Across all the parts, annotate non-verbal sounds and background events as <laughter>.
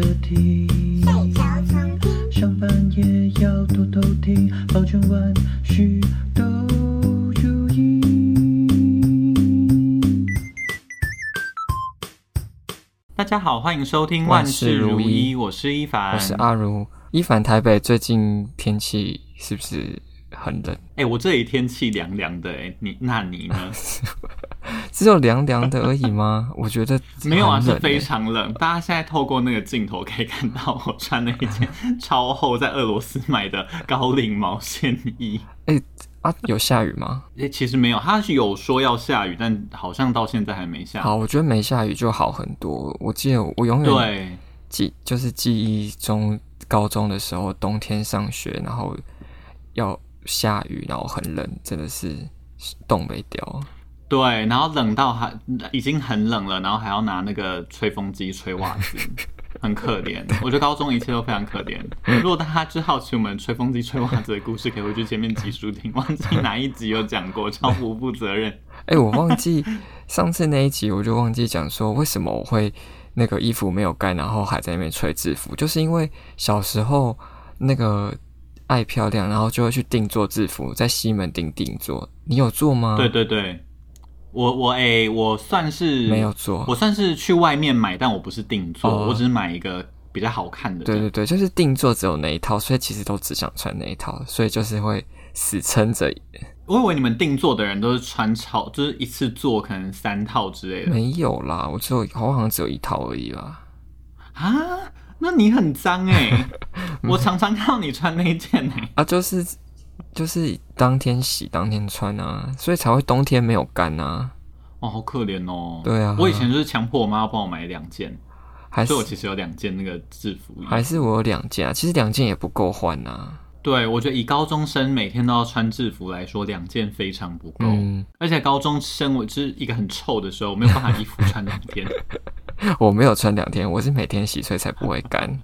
着听，睡着重听，上班也要偷偷听，保证万事都如意。大家好，欢迎收听万事如意，我是一凡，我是阿如。一凡，台北最近天气是不是很冷？哎、欸，我这里天气凉凉的、欸，哎，你那你呢？<laughs> <laughs> 只有凉凉的而已吗？<laughs> 我觉得没有啊，是非常冷。大家现在透过那个镜头可以看到我穿了一件超厚，在俄罗斯买的高领毛线衣。哎、欸、啊，有下雨吗？哎、欸，其实没有，他是有说要下雨，但好像到现在还没下。好，我觉得没下雨就好很多。我记得我永远对记，就是记忆中高中的时候，冬天上学，然后要下雨，然后很冷，真的是冻没掉。对，然后冷到还已经很冷了，然后还要拿那个吹风机吹袜子，很可怜。<laughs> 我觉得高中一切都非常可怜。如果大家就好奇我们吹风机吹袜子的故事，可以回去前面集数听，忘记哪一集有讲过，超不负责任。哎、欸，我忘记上次那一集，我就忘记讲说为什么我会那个衣服没有盖，然后还在那边吹制服，就是因为小时候那个爱漂亮，然后就会去定做制服，在西门町定做。你有做吗？对对对。我我哎、欸，我算是没有做，我算是去外面买，但我不是定做，哦、我只是买一个比较好看的。对对对，就是定做只有那一套，所以其实都只想穿那一套，所以就是会死撑着。我以为你们定做的人都是穿超，就是一次做可能三套之类的。没有啦，我只有我好像只有一套而已啦。啊，那你很脏哎、欸！<laughs> 我常常看到你穿那一件哎、欸。啊，就是。就是当天洗当天穿啊，所以才会冬天没有干啊。哦，好可怜哦。对啊，我以前就是强迫我妈帮我买两件，还是我其实有两件那个制服衣。还是我有两件啊？其实两件也不够换啊。对，我觉得以高中生每天都要穿制服来说，两件非常不够。嗯，而且高中生我是一个很臭的时候，我没有办法衣服穿两天。<laughs> 我没有穿两天，我是每天洗，所以才不会干。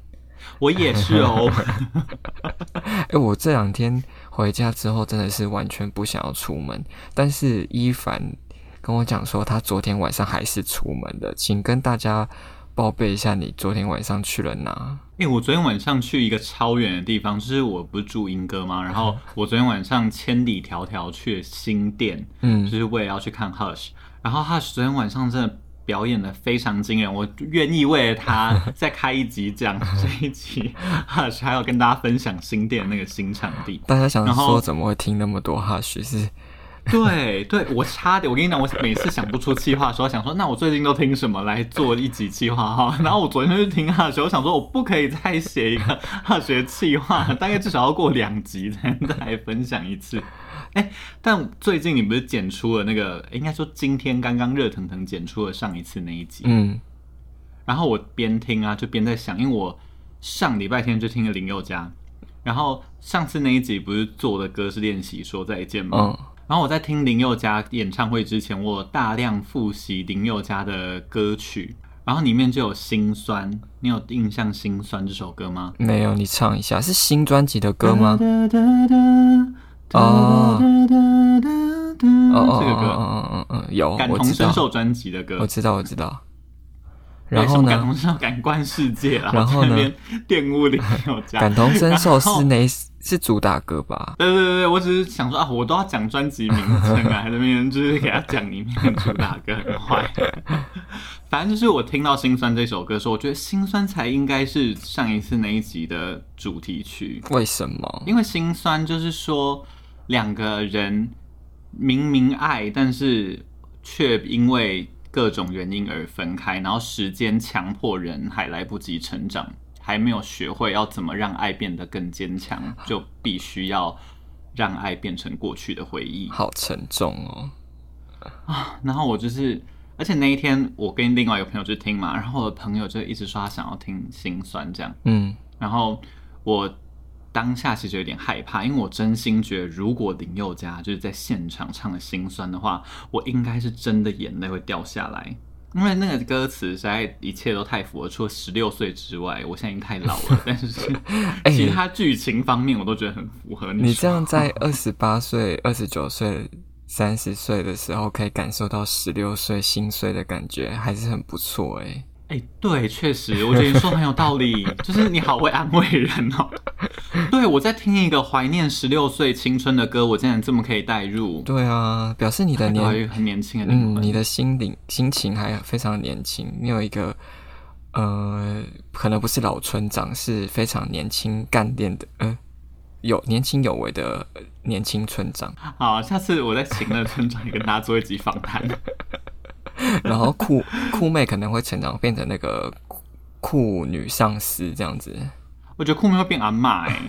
我也是哦。<laughs> 哎、欸，我这两天回家之后，真的是完全不想要出门。但是伊凡跟我讲说，他昨天晚上还是出门的，请跟大家报备一下，你昨天晚上去了哪？哎、欸，我昨天晚上去一个超远的地方，就是我不是住英歌吗？然后我昨天晚上千里迢迢去了新店，嗯，就是为了要去看 Hush。然后 Hush 昨天晚上真的。表演的非常惊人，我愿意为了他 <laughs> 再开一集讲 <laughs> 这一集，哈许还要跟大家分享新店那个新场地。大家想说怎么会听那么多哈许？<laughs> 是，对对，我差点，我跟你讲，我每次想不出企划的时候，想说那我最近都听什么来做一集企划哈。然后我昨天就听哈许，我想说我不可以再写一个哈许的企划，大概至少要过两集才能再来分享一次。哎、欸，但最近你不是剪出了那个？欸、应该说今天刚刚热腾腾剪出了上一次那一集。嗯，然后我边听啊，就边在想，因为我上礼拜天就听了林宥嘉，然后上次那一集不是做的歌是练习说再见吗？嗯，然后我在听林宥嘉演唱会之前，我大量复习林宥嘉的歌曲，然后里面就有《心酸》，你有印象《心酸》这首歌吗？没有，你唱一下，是新专辑的歌吗？哒哒哒哒哦，这个歌，嗯嗯嗯嗯，有感同身受专辑的歌，我知道，我知道。然后呢？感同身受，感官世界啊。然后呢？玷污林宥嘉。感同身受是哪？是主打歌吧？对对对，我只是想说啊，我都要讲专辑名称啊，还是没人就是给他讲里面主打歌很坏。反正就是我听到《心酸》这首歌的时候，我觉得《心酸》才应该是上一次那一集的主题曲。为什么？因为《心酸》就是说。两个人明明爱，但是却因为各种原因而分开，然后时间强迫人还来不及成长，还没有学会要怎么让爱变得更坚强，就必须要让爱变成过去的回忆。好沉重哦！啊，然后我就是，而且那一天我跟另外一个朋友去听嘛，然后我的朋友就一直说他想要听心酸这样，嗯，然后我。当下其实有点害怕，因为我真心觉得，如果林宥嘉就是在现场唱的心酸的话，我应该是真的眼泪会掉下来，因为那个歌词实在一切都太符合，除了十六岁之外，我现在已经太老了，<laughs> 但是其他剧情方面我都觉得很符合你。你这样在二十八岁、二十九岁、三十岁的时候，可以感受到十六岁心碎的感觉，还是很不错哎。哎、欸，对，确实，我觉得你说很有道理，就是你好会安慰人哦。<laughs> 对，我在听一个怀念十六岁青春的歌，我竟然这么可以代入。对啊，表示你的 <laughs> 年很年轻的嗯，你的心灵心情还非常年轻。你有一个呃，可能不是老村长，是非常年轻干练的，呃，有年轻有为的年轻村长。好，下次我再请那个村长也跟大家做一集访谈。然后酷酷妹可能会成长变成那个酷女上司这样子，我觉得酷妹会变阿嬷哎、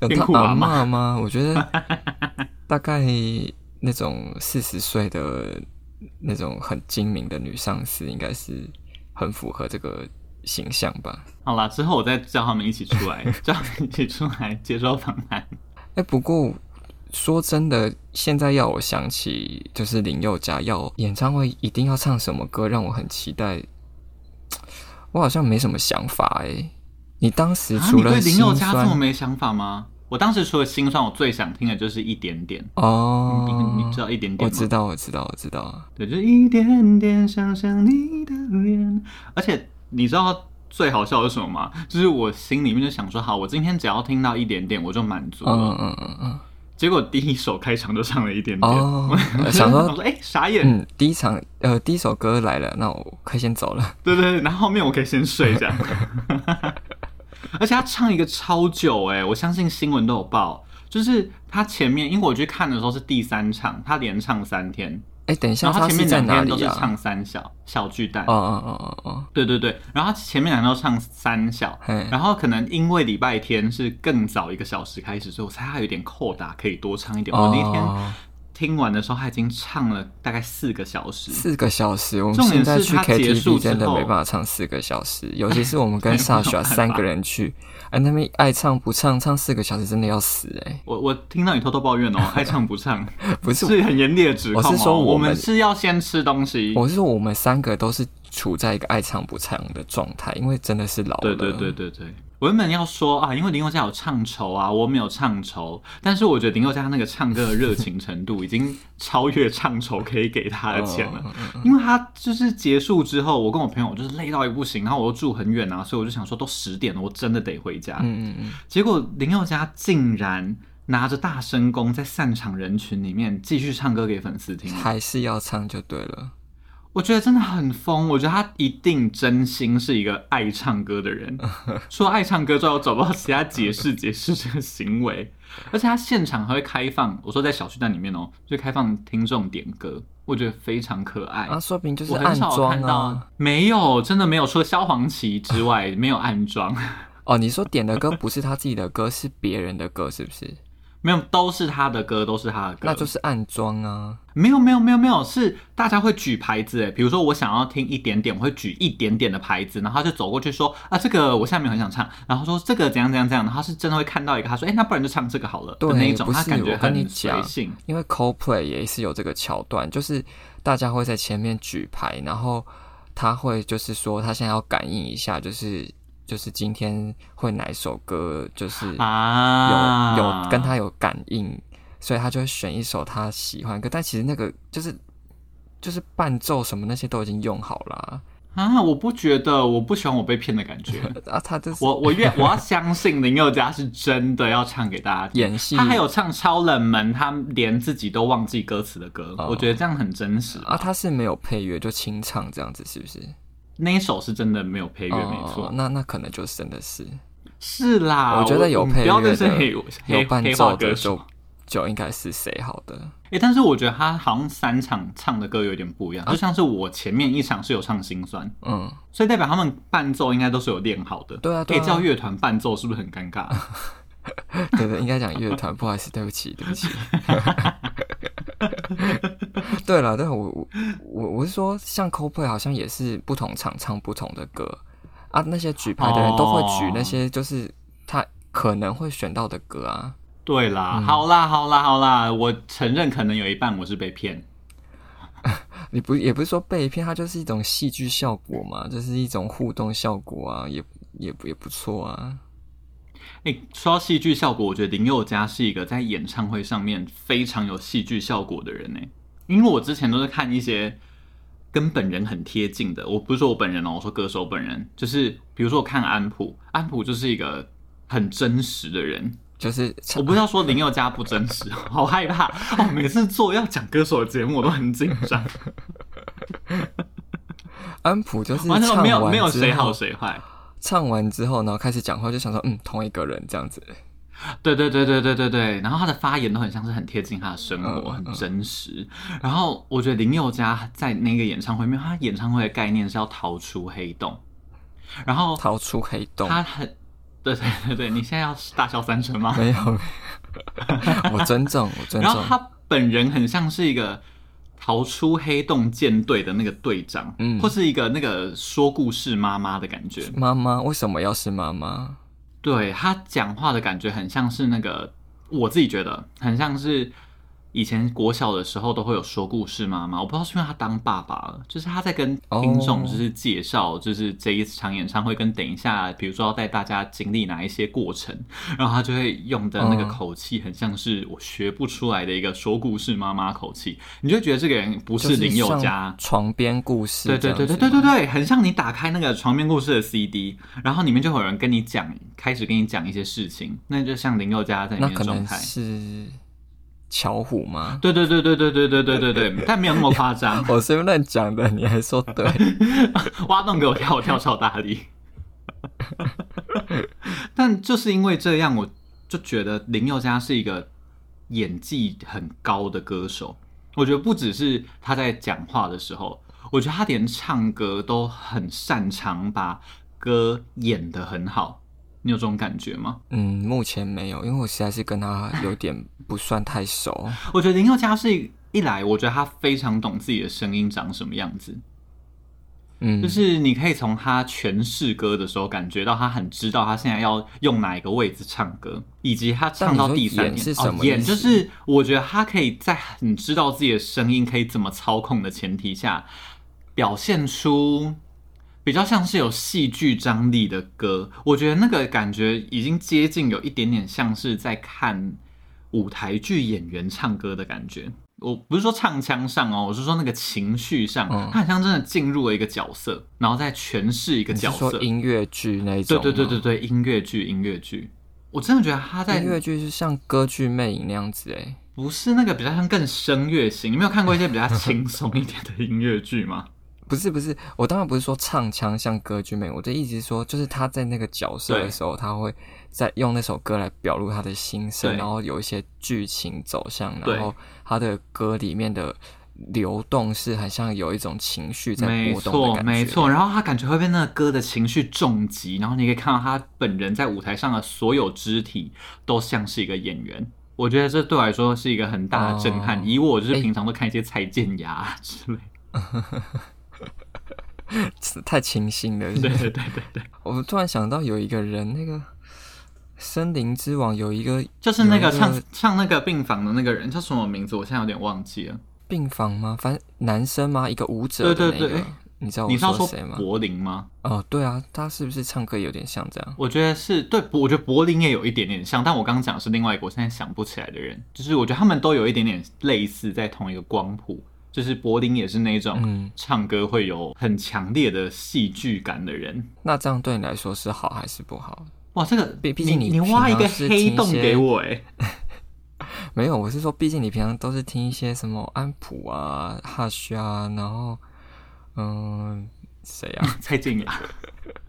欸，<laughs> 变酷阿嬷吗？<laughs> 我觉得大概那种四十岁的那种很精明的女上司，应该是很符合这个形象吧。好啦，之后我再叫他们一起出来，<laughs> 叫他们一起出来接受访谈。哎，不过。说真的，现在要我想起，就是林宥嘉要演唱会一定要唱什么歌，让我很期待。我好像没什么想法哎。你当时除了、林宥嘉这么没想法吗？我当时除了心酸，我最想听的就是一点点哦。你，你知道一点点吗？我知道，我知道，我知道。对，就一点点想想你的脸。而且你知道最好笑的是什么吗？就是我心里面就想说，好，我今天只要听到一点点，我就满足了。嗯嗯嗯嗯。结果第一首开场就唱了一点点，哦、<laughs> 想说哎、欸、傻眼，嗯，第一场呃第一首歌来了，那我可以先走了。<laughs> 对对对，然后后面我可以先睡这样。<laughs> 而且他唱一个超久哎，我相信新闻都有报，就是他前面因为我去看的时候是第三场，他连唱三天。哎，等一下，他前面两天都是啊、唱三小小巨蛋。哦哦哦哦哦，对对对，然后他前面两天都唱三小，然后可能因为礼拜天是更早一个小时开始，所以我猜他有点扣打，可以多唱一点。我那天。听完的时候，他已经唱了大概四个小时。四个小时，我们现在去 KTV 真的没办法唱四个小时，<laughs> 尤其是我们跟 Sasha 三个人去，哎，那边爱唱不唱，唱四个小时真的要死哎、欸！我我听到你偷偷抱怨哦，<laughs> 爱唱不唱，不是是很严厉的指控、哦。我是说我，我们是要先吃东西。我是说，我们三个都是处在一个爱唱不唱的状态，因为真的是老了。对对对对对。我原本要说啊，因为林宥嘉有唱酬啊，我没有唱酬，但是我觉得林宥嘉那个唱歌的热情程度已经超越唱酬可以给他的钱了，因为他就是结束之后，我跟我朋友就是累到一不行，然后我又住很远啊，所以我就想说都十点了，我真的得回家。嗯嗯嗯。结果林宥嘉竟然拿着大声公在散场人群里面继续唱歌给粉丝听，还是要唱就对了。我觉得真的很疯，我觉得他一定真心是一个爱唱歌的人。<laughs> 说爱唱歌之后，找不到其他解释解释这个行为。而且他现场还会开放，我说在小巨蛋里面哦，就开放听众点歌，我觉得非常可爱。啊，说明就是暗装啊？没有，真的没有，除了萧煌奇之外，没有暗装。<laughs> 哦，你说点的歌不是他自己的歌，是别人的歌，是不是？没有，都是他的歌，都是他的歌，那就是暗装啊。没有，没有，没有，没有，是大家会举牌子，哎，比如说我想要听一点点，我会举一点点的牌子，然后他就走过去说啊，这个我下面很想唱，然后说这个怎样怎样怎样，然后他是真的会看到一个，他说，哎，那不然就唱这个好了，对，那一种，他感觉很随性。因为 Coldplay 也是有这个桥段，就是大家会在前面举牌，然后他会就是说他现在要感应一下，就是。就是今天会哪一首歌，就是有、啊、有跟他有感应，所以他就会选一首他喜欢的歌。但其实那个就是就是伴奏什么那些都已经用好了啊！我不觉得，我不喜欢我被骗的感觉 <laughs> 啊！他就是我我愿我要相信林宥嘉是真的要唱给大家听演戏，他还有唱超冷门，他连自己都忘记歌词的歌、哦，我觉得这样很真实啊！他是没有配乐就清唱这样子，是不是？那一首是真的没有配乐，没错。那那可能就是真的是是啦。我觉得有配乐的、有伴奏的就就应该是谁好的。哎，但是我觉得他好像三场唱的歌有点不一样，就像是我前面一场是有唱心酸，嗯，所以代表他们伴奏应该都是有练好的。对啊，可以叫乐团伴奏是不是很尴尬？<laughs> 对对，应该讲乐团，不好意思，对不起，对不起。<laughs> <laughs> 对了，对，我我我我是说，像 Coldplay 好像也是不同场唱不同的歌啊。那些举牌的人都会举那些，就是他可能会选到的歌啊。对啦，嗯、好啦，好啦，好啦，我承认可能有一半我是被骗。<laughs> 你不也不是说被骗，它就是一种戏剧效果嘛，就是一种互动效果啊，也也也不错啊。哎、欸，说到戏剧效果，我觉得林宥嘉是一个在演唱会上面非常有戏剧效果的人呢。因为我之前都是看一些跟本人很贴近的。我不是说我本人哦，我说歌手本人，就是比如说我看安普，安普就是一个很真实的人。就是我不是要说林宥嘉不真实，<laughs> 好害怕哦！每次做要讲歌手的节目，我都很紧张。<laughs> 安普就是完全没有没有谁好谁谁坏。唱完之后，然后开始讲话，就想说，嗯，同一个人这样子。对对对对对对对。然后他的发言都很像是很贴近他的生活，很真实。然后我觉得林宥嘉在那个演唱会，因为他演唱会的概念是要逃出黑洞，然后逃出黑洞，他很。对对对对，你现在要大笑三声吗？没有，我尊重，我尊重。然后他本人很像是一个逃出黑洞舰队的那个队长，嗯，或是一个那个说故事妈妈的感觉。妈妈为什么要是妈妈？对，他讲话的感觉很像是那个，我自己觉得很像是。以前国小的时候都会有说故事妈妈，我不知道是因为他当爸爸了，就是他在跟听众就是介绍，就是这一场演唱会跟等一下，比如说要带大家经历哪一些过程，然后他就会用的那个口气，很像是我学不出来的一个说故事妈妈口气，你就觉得这个人不是林宥嘉，床边故事，对对对对对对对，很像你打开那个床边故事的 CD，然后里面就会有人跟你讲，开始跟你讲一些事情，那就像林宥嘉在里面的状态是。巧虎吗？对对对对对对对对对对，但没有那么夸张。我随便乱讲的，你还说对？挖洞给我跳，我跳超大力。但就是因为这样，我就觉得林宥嘉是一个演技很高的歌手。我觉得不只是他在讲话的时候，我觉得他连唱歌都很擅长把歌演得很好。你有这种感觉吗？嗯，目前没有，因为我实在是跟他有点不算太熟。<laughs> 我觉得林宥嘉是一来，我觉得他非常懂自己的声音长什么样子。嗯，就是你可以从他诠释歌的时候感觉到他很知道他现在要用哪一个位置唱歌，以及他唱到第三年是什么、哦、演，就是我觉得他可以在很知道自己的声音可以怎么操控的前提下，表现出。比较像是有戏剧张力的歌，我觉得那个感觉已经接近有一点点像是在看舞台剧演员唱歌的感觉。我不是说唱腔上哦，我是说那个情绪上，嗯、他好像真的进入了一个角色，然后再诠释一个角色。音乐剧那一种？对对对对对，音乐剧音乐剧。我真的觉得他在音乐剧是像歌剧魅影那样子哎，不是那个比较像更声乐型。你没有看过一些比较轻松一点的音乐剧吗？不是不是，我当然不是说唱腔像歌剧魅，我的意思是说，就是他在那个角色的时候，他会在用那首歌来表露他的心声，然后有一些剧情走向，然后他的歌里面的流动是很像有一种情绪在波动的感觉，没错没错。然后他感觉会被那个歌的情绪重击，然后你可以看到他本人在舞台上的所有肢体都像是一个演员。我觉得这对我来说是一个很大的震撼。哦、以我就是平常都看一些蔡健雅之类。欸 <laughs> <laughs> 太清新了是是？对对对对对。我突然想到有一个人，那个森林之王有一个，就是那个唱个唱那个病房的那个人叫什么名字？我现在有点忘记了。病房吗？反正男生吗？一个舞者、那个？对对对。你知道我说谁吗？柏林吗？哦，对啊，他是不是唱歌有点像这样？我觉得是对，我觉得柏林也有一点点像，但我刚刚讲的是另外一个，我现在想不起来的人。就是我觉得他们都有一点点类似，在同一个光谱。就是柏林也是那种唱歌会有很强烈的戏剧感的人。嗯，那这样对你来说是好还是不好？哇，这个毕竟你你挖一个黑洞给我哎，<laughs> 没有，我是说，毕竟你平常都是听一些什么安普啊、Hush 啊，然后嗯，谁啊？<laughs> 蔡健雅，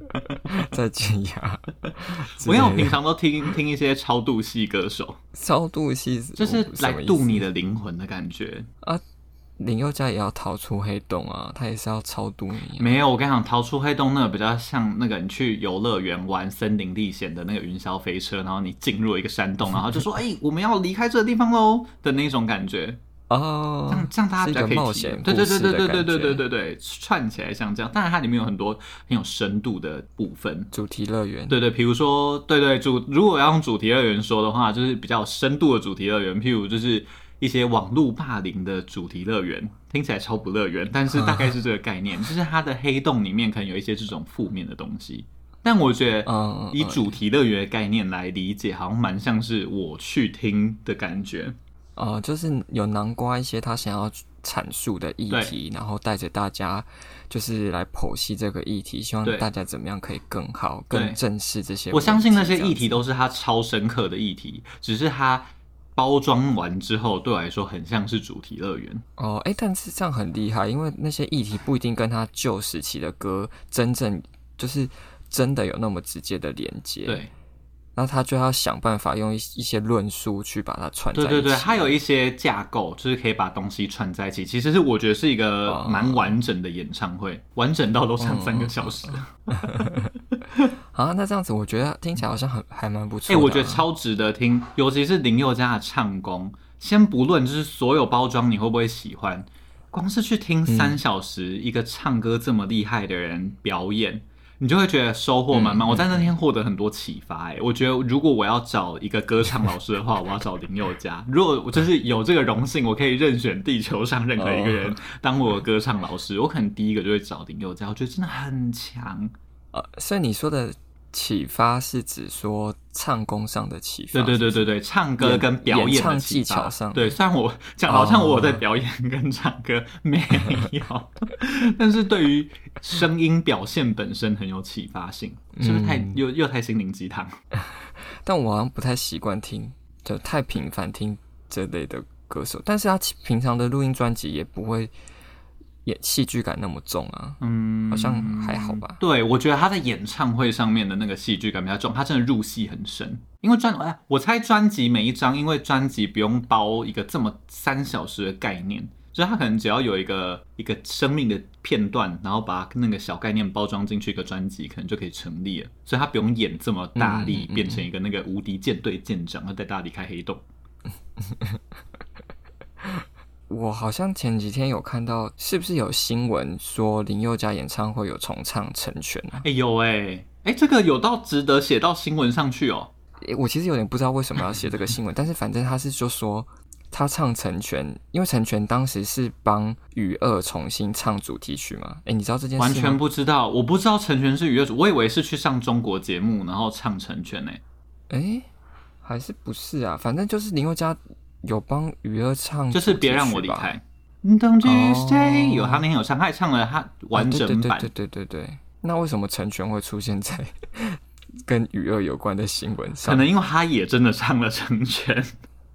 <laughs> 蔡健雅，我因为我平常都听听一些超度系歌手，超度系就是来度你的灵魂的感觉啊。林宥嘉也要逃出黑洞啊，他也是要超度你啊。没有，我跟你讲，逃出黑洞那个比较像那个你去游乐园玩森林历险的那个云霄飞车，然后你进入一个山洞，<laughs> 然后就说：“哎、欸，我们要离开这个地方喽”的那种感觉哦。这样这样大家比较可以冒险，对对对对对对对对对对，串起来像这样。当然，它里面有很多很有深度的部分。主题乐园，对对，比如说，对对主，如果要用主题乐园说的话，就是比较深度的主题乐园，譬如就是。一些网络霸凌的主题乐园听起来超不乐园，但是大概是这个概念，就是它的黑洞里面可能有一些这种负面的东西。但我觉得以主题乐园的概念来理解，好像蛮像是我去听的感觉。哦、呃，就是有南瓜一些他想要阐述的议题，然后带着大家就是来剖析这个议题，希望大家怎么样可以更好、更正视这些。我相信那些议题都是他超深刻的议题，只是他包装完之后，对我来说很像是主题乐园。哦，哎，但是这样很厉害，因为那些议题不一定跟他旧时期的歌真正就是真的有那么直接的连接。对。那他就要想办法用一一些论述去把它串在一起。对对对，他有一些架构，就是可以把东西串在一起。其实是我觉得是一个蛮完整的演唱会，完整到都唱三个小时。<laughs> 啊，那这样子我觉得听起来好像很还蛮不错。哎，我觉得超值得听，尤其是林宥嘉的唱功。先不论就是所有包装你会不会喜欢，光是去听三小时一个唱歌这么厉害的人表演。你就会觉得收获满满。我在那天获得很多启发。哎，我觉得如果我要找一个歌唱老师的话，我要找林宥嘉。如果我就是有这个荣幸，我可以任选地球上任何一个人当我的歌唱老师，我可能第一个就会找林宥嘉。我觉得真的很强。呃，所以你说的。启发是指说唱功上的启发，对对对对对，唱歌跟表演技巧上。对，虽然我 <laughs> 讲好像我在表演跟唱歌没有，<laughs> 但是对于声音表现本身很有启发性，是不是太又又太心灵鸡汤？<laughs> 但我好像不太习惯听，就太频繁听这类的歌手，但是他平常的录音专辑也不会。演戏剧感那么重啊，嗯，好像还好吧。对，我觉得他在演唱会上面的那个戏剧感比较重，他真的入戏很深。因为专，哎，我猜专辑每一张，因为专辑不用包一个这么三小时的概念，所以他可能只要有一个一个生命的片段，然后把那个小概念包装进去一个专辑，可能就可以成立了。所以他不用演这么大力，变成一个那个无敌舰队舰长，要带大家离开黑洞。<laughs> 我好像前几天有看到，是不是有新闻说林宥嘉演唱会有重唱《成全》啊？哎有哎哎，这个有到值得写到新闻上去哦。我其实有点不知道为什么要写这个新闻，但是反正他是就说他唱《成全》，因为《成全》当时是帮与恶重新唱主题曲嘛。哎，你知道这件？完全不知道，我不知道《成全》是与恶主，我以为是去上中国节目然后唱《成全》呢。哎，还是不是啊？反正就是林宥嘉。有帮与恶唱，就是别让我离开。Don't you stay？有他那天有唱，他还唱了他完整版。对对对对对。那为什么成全会出现在 <laughs> 跟与恶有关的新闻上？可能因为他也真的唱了成全。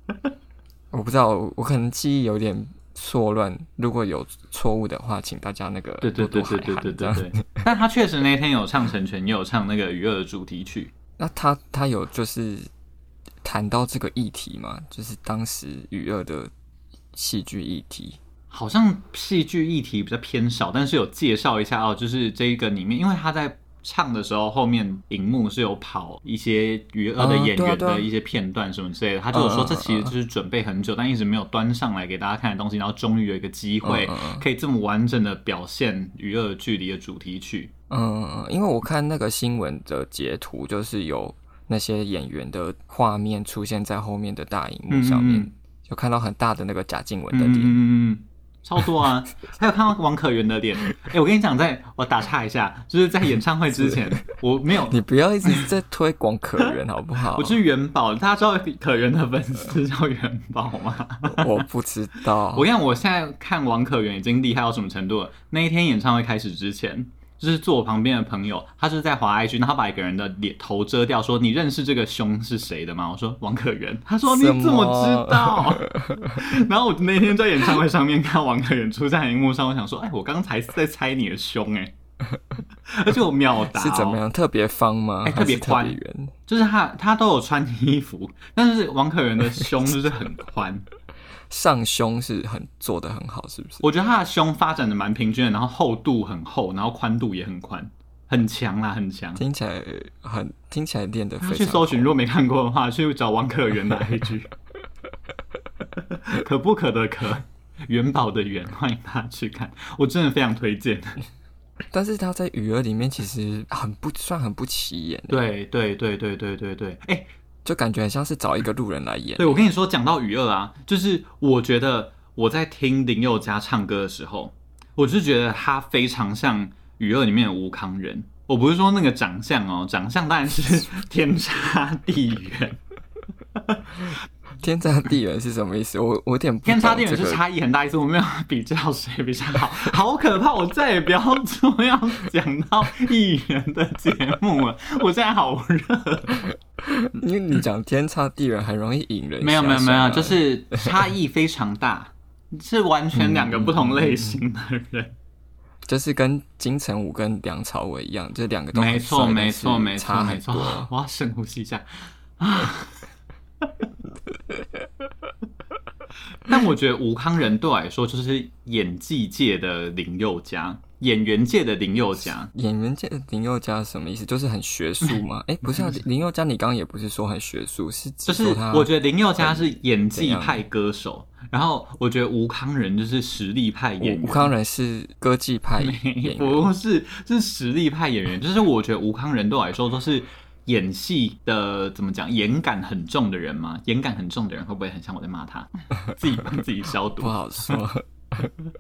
<laughs> 我不知道，我可能记忆有点错乱。如果有错误的话，请大家那个对对对对对对对对。但他确实那天有唱成全，也有唱那个与恶的主题曲。<laughs> 那他他有就是。谈到这个议题嘛，就是当时娱乐的戏剧议题，好像戏剧议题比较偏少，但是有介绍一下哦，就是这个里面，因为他在唱的时候，后面荧幕是有跑一些娱乐的演员的一些片段什么之类的，他就有说这其实就是准备很久，但一直没有端上来给大家看的东西，然后终于有一个机会可以这么完整的表现娱乐距离的主题曲。嗯，因为我看那个新闻的截图，就是有。那些演员的画面出现在后面的大荧幕上面，嗯、就看到很大的那个贾静雯的脸，嗯嗯嗯，超多啊！<laughs> 还有看到王可元的脸。哎、欸，我跟你讲，在我打岔一下，就是在演唱会之前，<laughs> 我没有，你不要一直在推广可元好不好？<laughs> 我是元宝，大家知道可元的粉丝叫元宝吗？我不知道。我跟你讲，我现在看王可元已经厉害到什么程度了？那一天演唱会开始之前。就是坐我旁边的朋友，他就是在滑 IG，然后把一个人的脸头遮掉，说：“你认识这个胸是谁的吗？”我说：“王可元。”他说：“你怎么知道？” <laughs> 然后我那天在演唱会上面看王可元出在荧幕上，我想说：“哎，我刚才在猜你的胸哎。”而且我秒答、哦、是怎么样？特别方吗？哎，特别宽圆，就是他他都有穿衣服，但是王可元的胸就是很宽。上胸是很做的很好，是不是？我觉得他的胸发展的蛮平均的，然后厚度很厚，然后宽度也很宽，很强啦，很强。听起来很听起来练得。去搜寻，如果没看过的话，去找王可元的 <laughs> IG。可不可的可，元宝的元，欢迎大家去看，我真的非常推荐。但是他在与恶里面其实很不算很不起眼。对对对对对对对，哎、欸。就感觉很像是找一个路人来演。对，我跟你说，讲到雨二啊，就是我觉得我在听林宥嘉唱歌的时候，我就觉得他非常像雨二里面的吴康仁。我不是说那个长相哦，长相当然是 <laughs> 天差地远。天差地远是什么意思？我我有点天差地远是差异很大意思，我没有比较谁比较好，<laughs> 好可怕！我再也不要说要讲到艺人的节目了，我现在好热。<laughs> 因为你讲天差地远很容易引人。没有没有没有，就是差异非常大，是完全两个不同类型的人。嗯、就是跟金城武跟梁朝伟一样，这两个都没错没错没错没错。我要深呼吸一下啊。<laughs> 但我觉得吴康仁对我来说就是演技界的林宥嘉，演员界的林宥嘉。演员界的林宥嘉什么意思？就是很学术吗？哎、欸，不是啊，林宥嘉，你刚刚也不是说很学术，是就是我觉得林宥嘉是演技派歌手，然后我觉得吴康仁就是实力派演员。吴康仁是歌技派演员，<laughs> 不是，是实力派演员。就是我觉得吴康仁对我来说都是。演戏的怎么讲？演感很重的人吗？演感很重的人会不会很像我在骂他？<laughs> 自己帮自己消毒，不好说。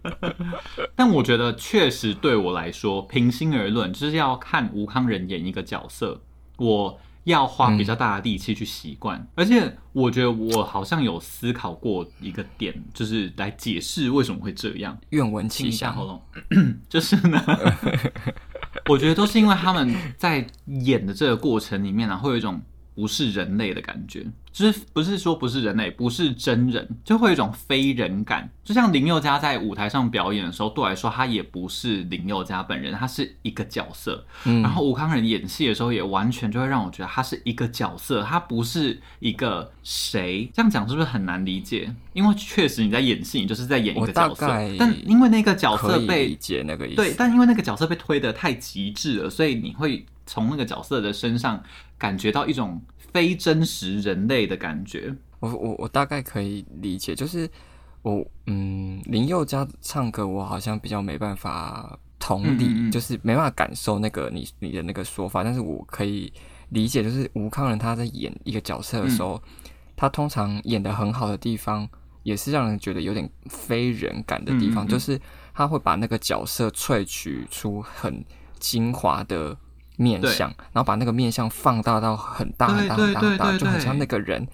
<laughs> 但我觉得确实对我来说，平心而论，就是要看吴康仁演一个角色，我要花比较大的力气去习惯。嗯、而且我觉得我好像有思考过一个点，就是来解释为什么会这样。愿闻其详。下喉咙，<coughs> 就是呢。<laughs> <laughs> 我觉得都是因为他们在演的这个过程里面呢、啊，会有一种不是人类的感觉，就是不是说不是人类，不是真人，就会有一种非人感。就像林宥嘉在舞台上表演的时候，对我来说，他也不是林宥嘉本人，他是一个角色。嗯、然后吴康仁演戏的时候，也完全就会让我觉得他是一个角色，他不是一个谁。这样讲是不是很难理解？因为确实你在演戏，你就是在演一个角色。但因为那个角色被理解那个意思，对，但因为那个角色被推得太极致了，所以你会从那个角色的身上。感觉到一种非真实人类的感觉，我我我大概可以理解，就是我嗯，林宥嘉唱歌，我好像比较没办法同理，嗯嗯就是没办法感受那个你你的那个说法，但是我可以理解，就是吴康仁他在演一个角色的时候，嗯、他通常演的很好的地方，也是让人觉得有点非人感的地方，就是他会把那个角色萃取出很精华的。面相，然后把那个面相放大到很大很大很大很大，就很像那个人，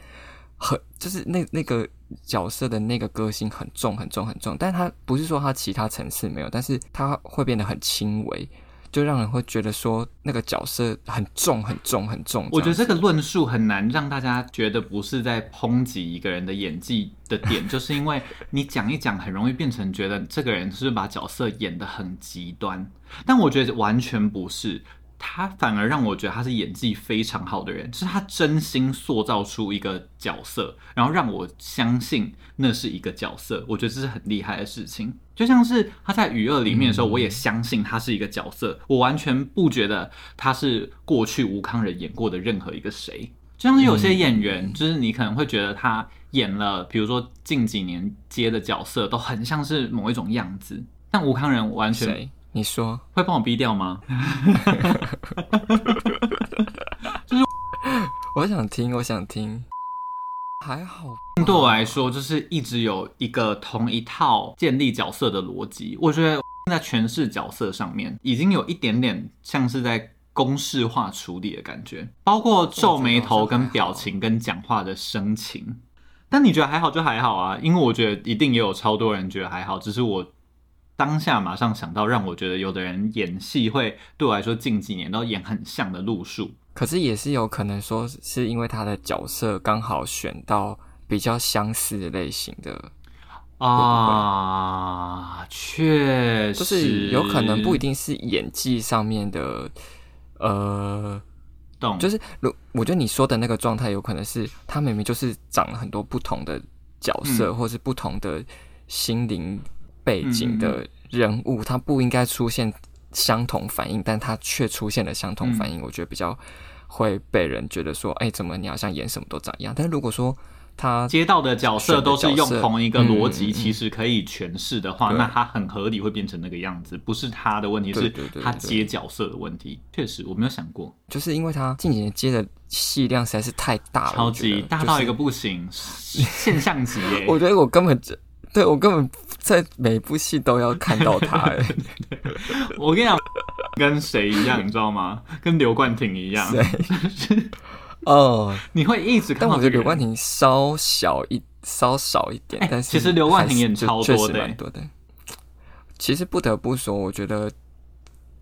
很就是那那个角色的那个个性很重很重很重，但他不是说他其他层次没有，但是他会变得很轻微，就让人会觉得说那个角色很重很重很重。我觉得这个论述很难让大家觉得不是在抨击一个人的演技的点，<laughs> 就是因为你讲一讲，很容易变成觉得这个人是不是把角色演得很极端，但我觉得完全不是。他反而让我觉得他是演技非常好的人，就是他真心塑造出一个角色，然后让我相信那是一个角色。我觉得这是很厉害的事情。就像是他在《雨恶》里面的时候，我也相信他是一个角色，我完全不觉得他是过去吴康仁演过的任何一个谁。就像是有些演员，就是你可能会觉得他演了，比如说近几年接的角色都很像是某一种样子，但吴康仁完全。你说会帮我逼掉吗？<laughs> 就是我想听，我想听，还好。对我来说，就是一直有一个同一套建立角色的逻辑。我觉得在诠释角色上面，已经有一点点像是在公式化处理的感觉，包括皱眉头、跟表情、跟讲话的声情。但你觉得还好就还好啊，因为我觉得一定也有超多人觉得还好，只是我。当下马上想到，让我觉得有的人演戏会对我来说近几年都演很像的路数，可是也是有可能说是因为他的角色刚好选到比较相似的类型的啊，确实，就是有可能不一定是演技上面的，呃，懂，就是如我觉得你说的那个状态，有可能是他明明就是长了很多不同的角色，嗯、或是不同的心灵。背景的人物，他不应该出现相同反应，但他却出现了相同反应，我觉得比较会被人觉得说，哎，怎么你好像演什么都长一样？但是如果说他接到的角色都是用同一个逻辑，其实可以诠释的话，那他很合理会变成那个样子，不是他的问题，是他接角色的问题。确实，我没有想过，就是因为他近几年接的戏量实在是太大了，超级大到一个不行，现象级耶！<laughs> 我觉得我根本就。对，我根本在每部戏都要看到他哎！<laughs> 我跟你讲，跟谁一样，你知道吗？跟刘冠廷一样。对？<laughs> 哦，你会一直看到。但我觉得刘冠廷稍小一稍少一点，欸、但是其实刘冠廷演超多的，蛮多的。其实不得不说，我觉得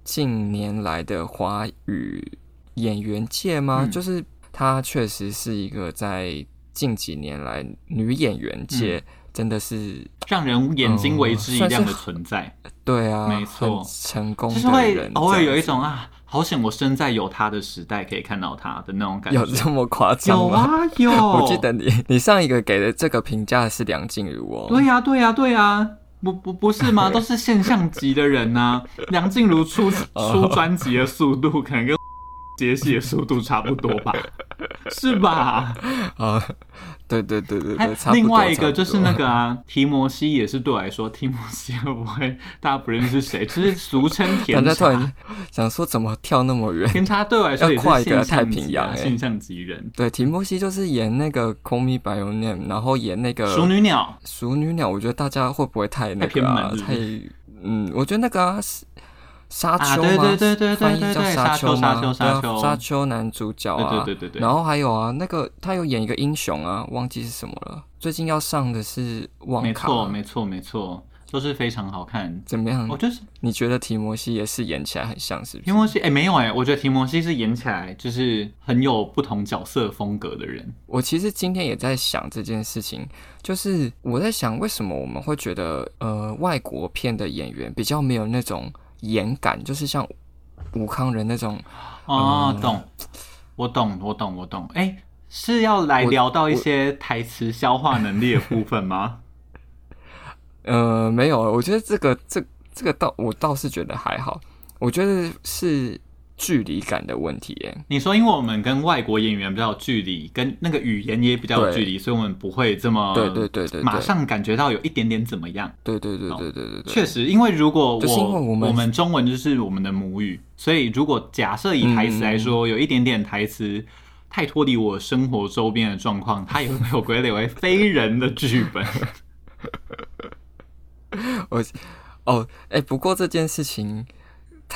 近年来的华语演员界嘛，嗯、就是她确实是一个在近几年来女演员界真的是让人眼睛为之一亮的存在。嗯、对啊，没错，成功就是会偶尔有一种啊。好险！我生在有他的时代，可以看到他的那种感觉。有这么夸张吗？有啊，有。<laughs> 我记得你，你上一个给的这个评价是梁静茹哦。对呀、啊，对呀、啊，对呀、啊，不不不是吗？<laughs> 都是现象级的人呐、啊。梁静茹出出专辑的速度，可能跟 <laughs> 杰西的速度差不多吧？是吧？啊。对对对对对，另外一个就是那个啊，提摩西也是对我来说，提摩西会不会大家不认识谁？<laughs> 就是俗称甜茶。想说怎么跳那么远？甜茶对我来说也是现象级、啊、太平洋现象级人。对，提摩西就是演那个《Call Me By Your Name》，然后演那个熟女鸟。熟女鸟，我觉得大家会不会太那个、啊、太，太嗯，我觉得那个、啊。沙丘吗？对对对对对对对，沙丘沙丘沙丘沙丘男主角啊，对对对对。然后还有啊，那个他有演一个英雄啊，忘记是什么了。最近要上的是网卡，没错没错没错，都是非常好看。怎么样？我就是你觉得提摩西也是演起来很像是不是？提摩西哎没有哎，我觉得提摩西是演起来就是很有不同角色风格的人。我其实今天也在想这件事情，就是我在想为什么我们会觉得呃外国片的演员比较没有那种。演感就是像武康人那种哦，嗯、懂，我懂，我懂，我懂。哎、欸，是要来聊到一些台词消化能力的部分吗？<laughs> 呃，没有，我觉得这个这这个倒我倒是觉得还好，我觉得是。距离感的问题，耶，你说，因为我们跟外国演员比较有距离，跟那个语言也比较有距离，所以我们不会这么对对对对，马上感觉到有一点点怎么样？对对对对对对，确实，因为如果我我们我们中文就是我们的母语，所以如果假设以台词来说，有一点点台词太脱离我生活周边的状况，它也会被我归类为非人的剧本。<laughs> 我哦，哎，不过这件事情。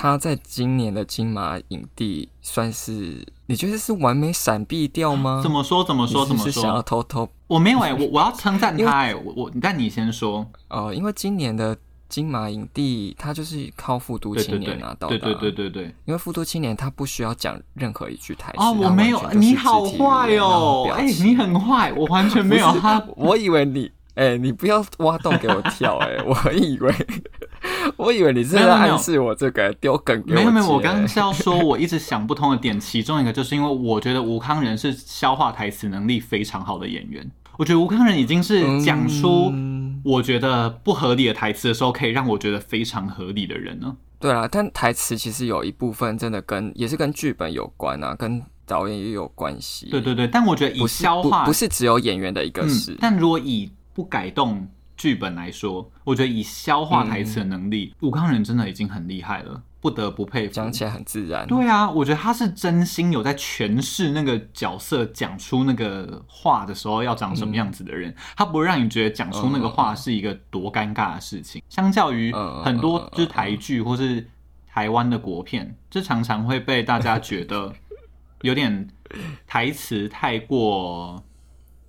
他在今年的金马影帝算是你觉得是完美闪避掉吗？怎么说？怎么说？怎么说？想要偷偷？我没有哎、欸，我我要称赞 <laughs> 他哎、欸，我我但你先说哦、呃，因为今年的金马影帝他就是靠《复读青年》拿到的，对对对对对。因为《复读青年》他不需要讲任何一句台词哦，我没有，你好坏哦，哎、欸，你很坏，我完全没有他，我以为你哎、欸，你不要挖洞给我跳哎、欸，我以为。<laughs> 我以为你是在暗示我这个丢梗给我。没有没有，我刚刚是要说，我一直想不通的点，其中一个就是因为我觉得吴康仁是消化台词能力非常好的演员。我觉得吴康仁已经是讲出我觉得不合理的台词的时候，可以让我觉得非常合理的人了。对啊，但台词其实有一部分真的跟也是跟剧本有关啊，跟导演也有关系。对对对，但我觉得以消化不是，不，不是只有演员的一个事，嗯，但如果以不改动。剧本来说，我觉得以消化台词的能力，武康人真的已经很厉害了，不得不佩服。讲起来很自然。对啊，我觉得他是真心有在诠释那个角色，讲出那个话的时候要长什么样子的人。嗯、他不会让你觉得讲出那个话是一个多尴尬的事情。嗯、相较于很多就是台剧或是台湾的国片，这常常会被大家觉得有点台词太过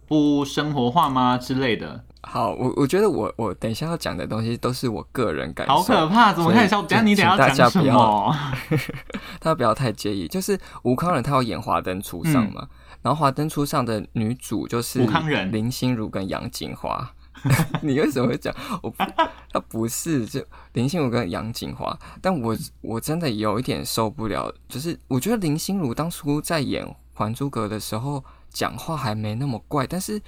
不生活化吗之类的。好，我我觉得我我等一下要讲的东西都是我个人感受。好可怕，怎么开始笑？等下你等下要讲什么？<laughs> 大家不要太介意。就是吴康仁他要演《华灯初上》嘛，嗯、然后《华灯初上》的女主就是吴康仁、林心如跟杨谨华。<laughs> 你为什么会讲？我不，他不是就林心如跟杨谨华，但我我真的有一点受不了，就是我觉得林心如当初在演《还珠格》的时候讲话还没那么怪，但是。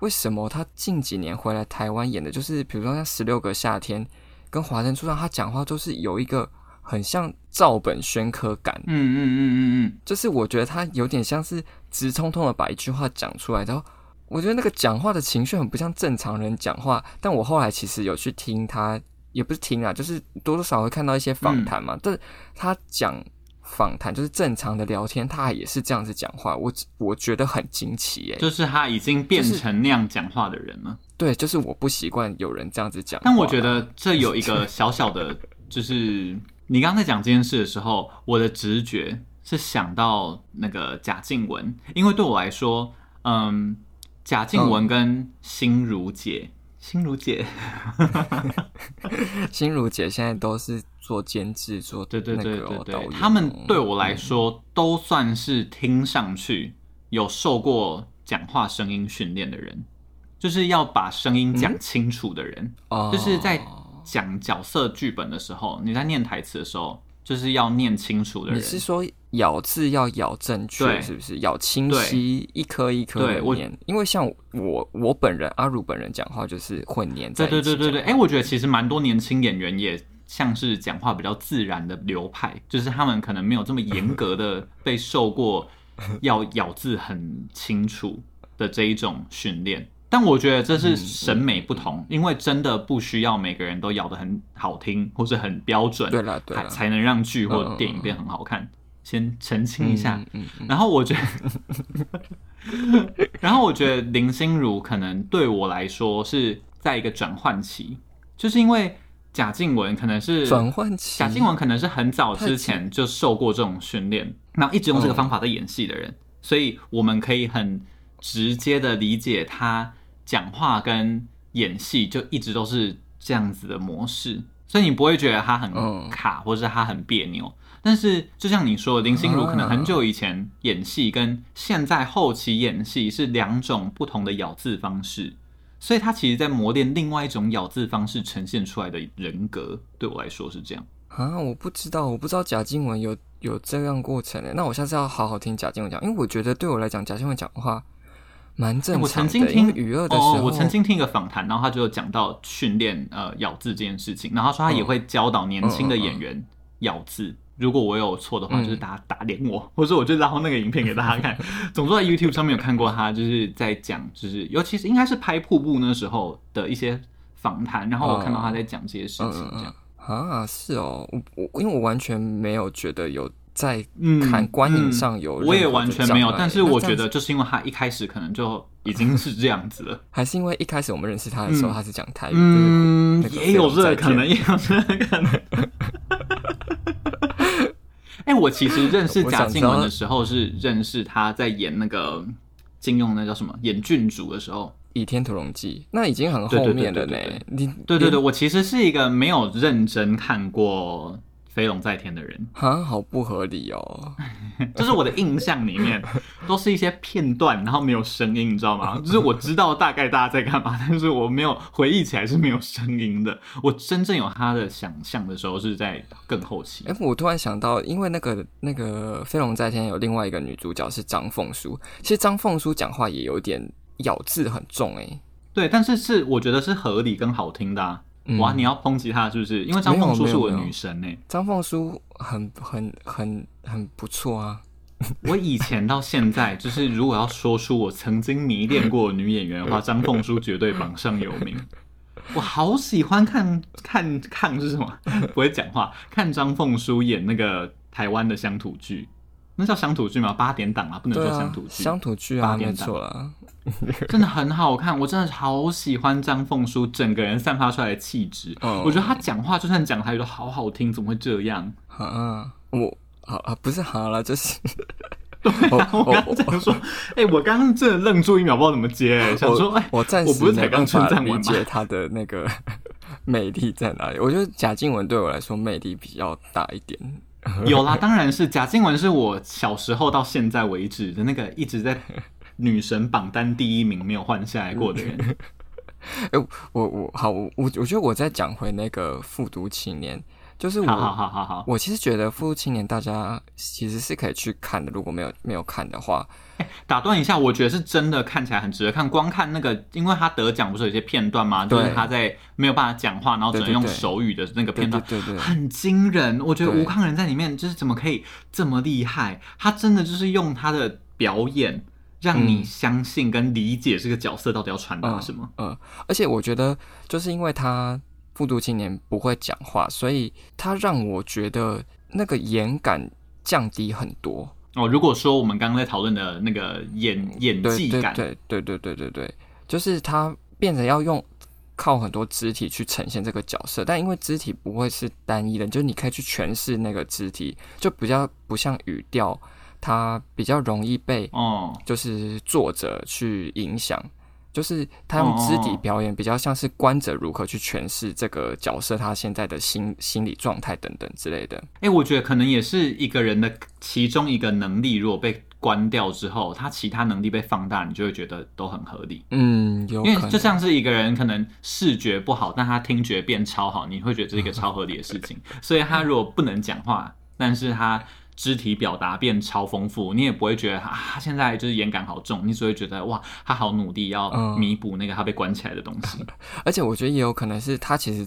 为什么他近几年回来台湾演的，就是比如说像《十六个夏天》跟《华灯初上》，他讲话都是有一个很像照本宣科感。嗯嗯嗯嗯嗯，就是我觉得他有点像是直通通的把一句话讲出来，然后我觉得那个讲话的情绪很不像正常人讲话。但我后来其实有去听他，也不是听啊，就是多多少少会看到一些访谈嘛，嗯、但是他讲。访谈就是正常的聊天，他也是这样子讲话，我我觉得很惊奇耶。就是他已经变成那样讲话的人了。就是、对，就是我不习惯有人这样子讲。但我觉得这有一个小小的，就是你刚刚在讲这件事的时候，我的直觉是想到那个贾静雯，因为对我来说，嗯，贾静雯跟心如姐，心如姐，<laughs> 心如姐现在都是做监制，做对对对对对，他们对我来说都算是听上去有受过讲话声音训练的人，就是要把声音讲清楚的人，嗯、就是在讲角色剧本的时候，你在念台词的时候。就是要念清楚的人，你是说咬字要咬正确，是不是？咬清晰，一颗一颗的念。因为像我，我本人阿如本人讲话就是会念在一起。对对对对对，哎、欸，我觉得其实蛮多年轻演员也像是讲话比较自然的流派，就是他们可能没有这么严格的被受过要咬字很清楚的这一种训练。但我觉得这是审美不同，嗯嗯、因为真的不需要每个人都咬得很好听或是很标准，对了，对了，才能让剧或电影变很好看。嗯、先澄清一下，嗯然后我觉得，然后我觉得林心如可能对我来说是在一个转换期，就是因为贾静雯可能是转换期，贾静雯可能是很早之前就受过这种训练，然后一直用这个方法在演戏的人，嗯、所以我们可以很直接的理解他。讲话跟演戏就一直都是这样子的模式，所以你不会觉得他很卡，或者是他很别扭。但是就像你说的，林心如可能很久以前演戏跟现在后期演戏是两种不同的咬字方式，所以她其实在磨练另外一种咬字方式呈现出来的人格。对我来说是这样啊，我不知道，我不知道贾静雯有有这样过程诶。那我下次要好好听贾静雯讲，因为我觉得对我来讲，贾静雯讲话。蛮正常的。我曾经听娱乐的时候，哦，我曾经听一个访谈，然后他就讲到训练呃咬字这件事情，然后他说他也会教导年轻的演员咬字。嗯嗯嗯、如果我有错的话，就是大家打脸我，嗯、<laughs> 或者我就拉那个影片给大家看。<laughs> 总之在 YouTube 上面有看过他，就是在讲，就是尤其是应该是拍瀑布那时候的一些访谈，然后我看到他在讲这些事情，这样、嗯。嗯、啊，是哦，我我因为我完全没有觉得有。在看观影上有、嗯嗯，我也完全没有，但是我觉得就是因为他一开始可能就已经是这样子了，<laughs> 还是因为一开始我们认识他的时候他是讲台语，嗯，也有这个可能，也有这个可能。哎、欸，我其实认识贾静雯的时候是认识她在演那个金庸那叫什么演郡主的时候，《倚天屠龙记》，那已经很后面了呢。你对对对，我其实是一个没有认真看过。飞龙在天的人啊，好不合理哦！<laughs> 就是我的印象里面 <laughs> 都是一些片段，然后没有声音，你知道吗？就是我知道大概大家在干嘛，<laughs> 但是我没有回忆起来是没有声音的。我真正有他的想象的时候是在更后期。哎、欸，我突然想到，因为那个那个飞龙在天有另外一个女主角是张凤书，其实张凤书讲话也有点咬字很重哎、欸。对，但是是我觉得是合理跟好听的啊。哇，你要抨击她是不是？因为张凤书是我的女神呢、欸。张凤书很很很很不错啊！<laughs> 我以前到现在，就是如果要说出我曾经迷恋过的女演员的话，<laughs> 张凤书绝对榜上有名。我好喜欢看看看是什么？不会讲话，看张凤书演那个台湾的乡土剧。那叫乡土剧吗？八点档啊，不能说乡土剧。乡土剧啊，没错啦，<laughs> <laughs> 真的很好看。我真的好喜欢张凤书整个人散发出来的气质。嗯、我觉得他讲话就算讲台语都好好听，怎么会这样？啊，我啊啊，不是好了，就是。<laughs> 对啊，我刚刚讲说，哎、欸，我刚刚真的愣住一秒，不知道怎么接、欸。想说，哎，我暂时我不是才刚称赞完吗？他的那个魅力在哪里？我觉得贾静雯对我来说魅力比较大一点。<laughs> 有啦，当然是贾静雯是我小时候到现在为止的那个一直在女神榜单第一名没有换下来过的人。<laughs> 哎、欸，我我好，我我觉得我再讲回那个复读青年。就是我，好好好好好，我其实觉得《复读青年》大家其实是可以去看的，如果没有没有看的话，欸、<laughs> 打断一下，我觉得是真的看起来很值得看。光看那个，因为他得奖不是有些片段吗？就是他在没有办法讲话，然后只能用手语的那个片段，对对，对，很惊人。我觉得吴康仁在里面就是怎么可以这么厉害？他真的就是用他的表演让你相信跟理解这个角色到底要传达什么。嗯，嗯，而且我觉得就是因为他。复读青年不会讲话，所以他让我觉得那个演感降低很多哦。如果说我们刚刚在讨论的那个演演技感，对对对对对对对，就是他变成要用靠很多肢体去呈现这个角色，但因为肢体不会是单一的，就是你可以去诠释那个肢体，就比较不像语调，它比较容易被哦，就是作者去影响。就是他用肢体表演，比较像是观者如何去诠释这个角色他现在的心心理状态等等之类的。哎、欸，我觉得可能也是一个人的其中一个能力，如果被关掉之后，他其他能力被放大，你就会觉得都很合理。嗯，有。因为就像是一个人可能视觉不好，但他听觉变超好，你会觉得这是一个超合理的事情。所以他如果不能讲话，但是他。肢体表达变超丰富，你也不会觉得啊，他现在就是演感好重，你只会觉得哇，他好努力要弥补那个他被关起来的东西。嗯、<laughs> 而且我觉得也有可能是他其实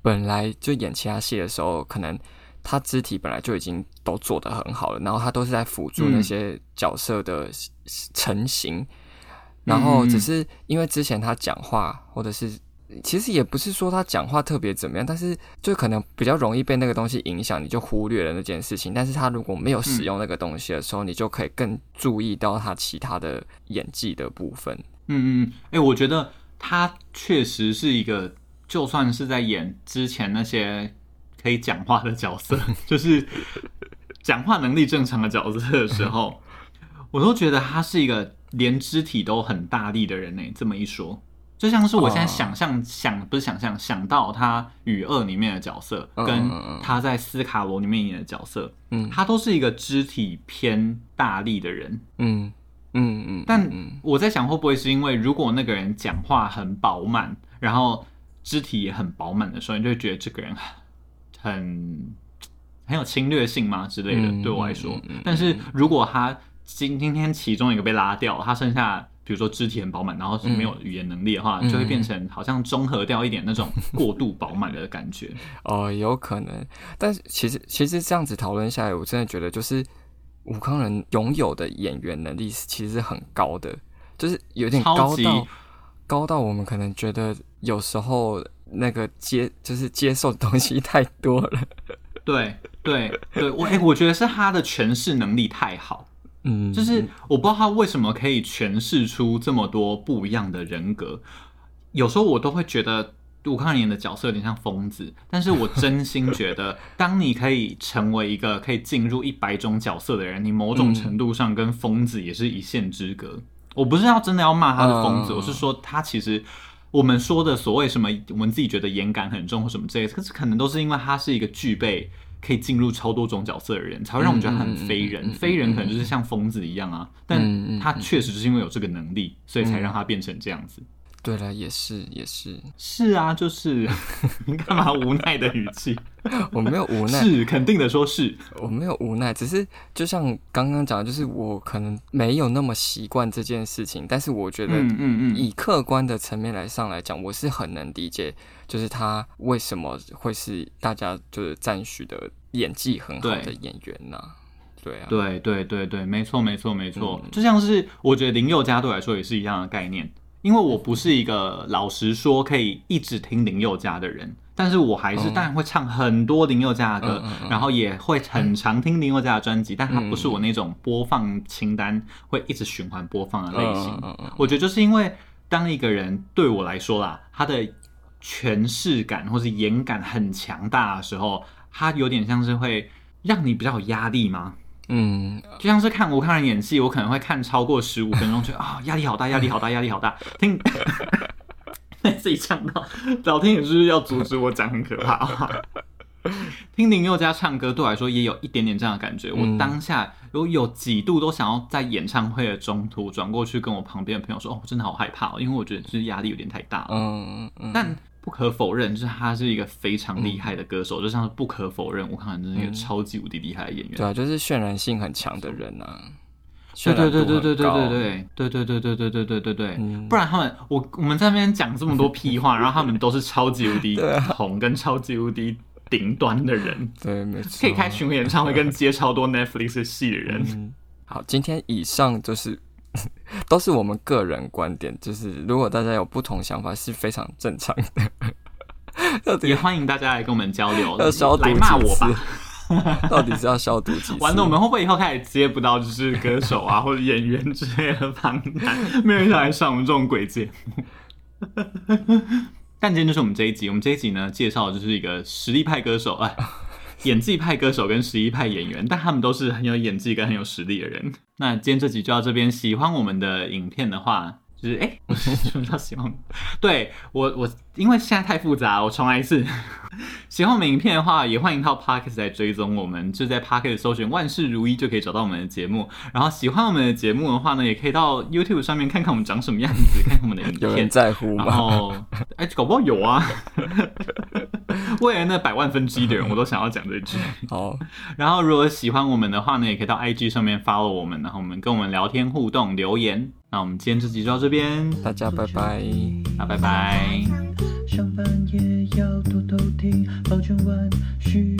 本来就演其他戏的时候，可能他肢体本来就已经都做得很好了，然后他都是在辅助那些角色的成型，嗯、然后只是因为之前他讲话或者是。其实也不是说他讲话特别怎么样，但是就可能比较容易被那个东西影响，你就忽略了那件事情。但是他如果没有使用那个东西的时候，嗯、你就可以更注意到他其他的演技的部分。嗯嗯，哎、欸，我觉得他确实是一个，就算是在演之前那些可以讲话的角色，<laughs> 就是讲话能力正常的角色的时候，我都觉得他是一个连肢体都很大力的人呢。这么一说。就像是我现在想象、oh. 想不是想象想到他与恶里面的角色，跟他在斯卡罗里面演的角色，嗯，他都是一个肢体偏大力的人，嗯嗯嗯。但我在想，会不会是因为如果那个人讲话很饱满，然后肢体也很饱满的时候，你就会觉得这个人很很有侵略性吗之类的？嗯、对我来说，但是如果他今今天其中一个被拉掉，他剩下。比如说肢体很饱满，然后是没有语言能力的话，嗯、就会变成好像中和掉一点那种过度饱满的感觉。<laughs> 哦，有可能。但是其实其实这样子讨论下来，我真的觉得就是武康人拥有的演员能力其实是很高的，就是有点高到级高到我们可能觉得有时候那个接就是接受的东西太多了。<laughs> 对对对，我哎、欸，我觉得是他的诠释能力太好。嗯，就是我不知道他为什么可以诠释出这么多不一样的人格。有时候我都会觉得吴康仁演的角色有点像疯子，但是我真心觉得，<laughs> 当你可以成为一个可以进入一百种角色的人，你某种程度上跟疯子也是一线之隔。我不是要真的要骂他的疯子，我是说他其实我们说的所谓什么，我们自己觉得演感很重或什么这些，可是可能都是因为他是一个具备。可以进入超多种角色的人，才会让我们觉得他很非人。嗯嗯嗯、非人可能就是像疯子一样啊，但他确实就是因为有这个能力，所以才让他变成这样子。对了，也是也是。是啊，就是。<laughs> 你干嘛无奈的语气？<laughs> 我没有无奈，是肯定的说是。我没有无奈，只是就像刚刚讲的，就是我可能没有那么习惯这件事情，但是我觉得，嗯嗯，以客观的层面来上来讲，我是很能理解，就是他为什么会是大家就是赞许的演技很好的演员呢？对啊，对对对对，没错没错没错，就像是我觉得林宥嘉对我来说也是一样的概念。因为我不是一个老实说可以一直听林宥嘉的人，但是我还是当然会唱很多林宥嘉的歌，然后也会很常听林宥嘉的专辑，但他不是我那种播放清单会一直循环播放的类型。我觉得就是因为当一个人对我来说啦，他的诠释感或是演感很强大的时候，他有点像是会让你比较有压力吗？嗯，就像是看吴慷仁演戏，我可能会看超过十五分钟，<laughs> 觉得啊压力好大，压力好大，压力好大。听，自己唱到老天也是要阻止我讲，很可怕啊。听林宥嘉唱歌对我来说也有一点点这样的感觉。我当下有有几度都想要在演唱会的中途转过去跟我旁边的朋友说，哦，我真的好害怕哦，因为我觉得就是压力有点太大了。嗯嗯嗯，但。不可否认，就是他是一个非常厉害的歌手，嗯、就像是不可否认，我看真是一个超级无敌厉害的演员。对啊，就是渲染性很强的人啊。对对对对对对对对对对对对对对对对对。不然他们，我我们在那边讲这么多屁话，<laughs> 然后他们都是超级无敌红跟超级无敌顶端的人。对，没错。可以开巡回演唱会跟接超多 Netflix 戏的人。嗯。好，今天以上就是。<laughs> 都是我们个人观点，就是如果大家有不同想法是非常正常的，<laughs> 也欢迎大家来跟我们交流，要消毒来骂我吧。到底是要消毒几次？完了，我们会不会以后开始接不到就是歌手啊或者演员之类的访谈？没有人想来上我们这种鬼节目。<laughs> 但今天就是我们这一集，我们这一集呢，介绍的就是一个实力派歌手，哎，演技派歌手跟实力派演员，但他们都是很有演技跟很有实力的人。那今天这集就到这边，喜欢我们的影片的话。就是哎，<laughs> 我什么叫喜欢？对我我因为现在太复杂，我重来一次。<laughs> 喜欢我们影片的话，也欢迎到 Podcast 来追踪我们，就在 Podcast 搜寻万事如意就可以找到我们的节目。然后喜欢我们的节目的话呢，也可以到 YouTube 上面看看我们长什么样子，看看我们的影片。有人在乎吗？然后哎，搞不好有啊。<laughs> 未来那百万分之一的人，我都想要讲这句。好，然后如果喜欢我们的话呢，也可以到 IG 上面 follow 我们，然后我们跟我们聊天互动留言。那我们今天这集就到这边，大家拜拜，那拜拜。上班也要偷偷听，保证万事